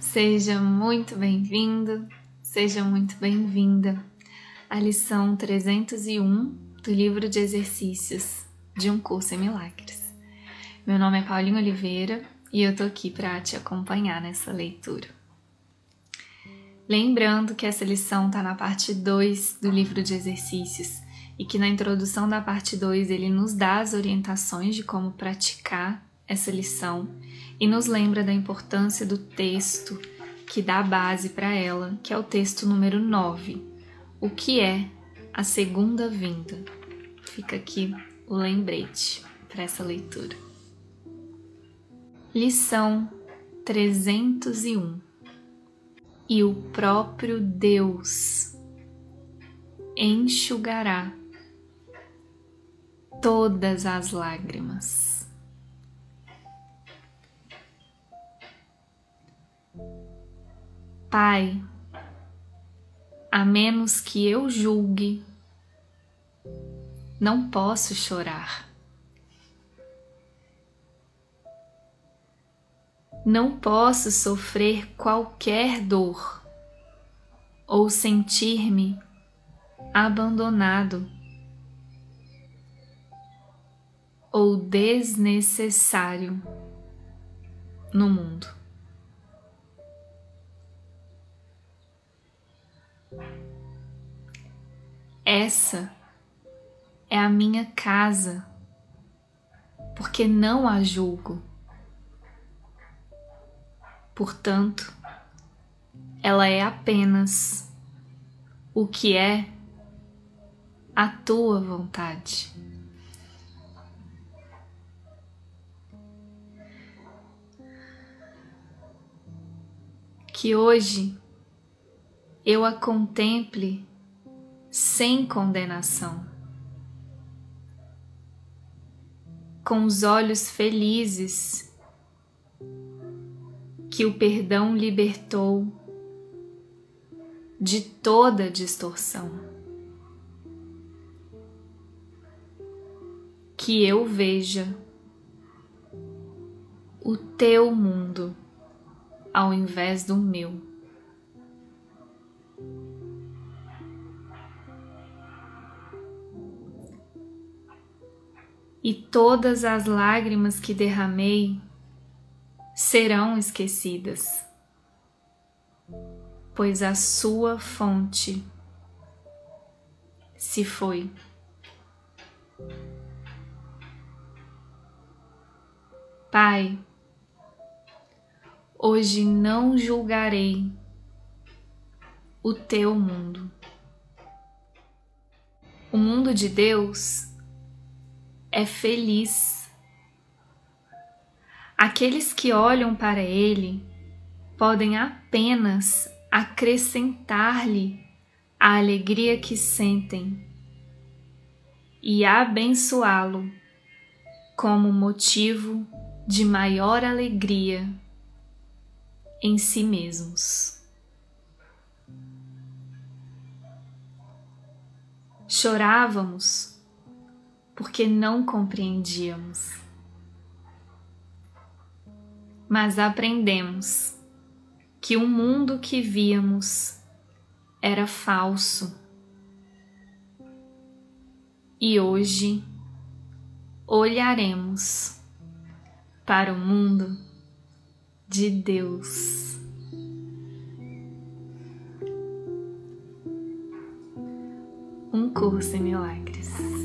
Seja muito bem-vindo, seja muito bem-vinda à lição 301 do livro de exercícios de um curso em milagres. Meu nome é Paulinho Oliveira e eu tô aqui para te acompanhar nessa leitura. Lembrando que essa lição está na parte 2 do livro de exercícios e que na introdução da parte 2 ele nos dá as orientações de como praticar essa lição e nos lembra da importância do texto que dá base para ela, que é o texto número 9, o que é a segunda vinda. Fica aqui o lembrete para essa leitura. Lição 301 E o próprio Deus enxugará todas as lágrimas. Pai, a menos que eu julgue, não posso chorar. Não posso sofrer qualquer dor ou sentir-me abandonado ou desnecessário no mundo. Essa é a minha casa, porque não a julgo. Portanto, ela é apenas o que é a tua vontade. Que hoje eu a contemple sem condenação. Com os olhos felizes que o perdão libertou de toda distorção. Que eu veja o teu mundo ao invés do meu. E todas as lágrimas que derramei serão esquecidas, pois a sua fonte se foi. Pai, hoje não julgarei o teu mundo. O mundo de Deus é feliz. Aqueles que olham para ele podem apenas acrescentar-lhe a alegria que sentem e abençoá-lo como motivo de maior alegria em si mesmos. Chorávamos porque não compreendíamos. Mas aprendemos que o mundo que víamos era falso. E hoje olharemos para o mundo de Deus. Um curso em milagres.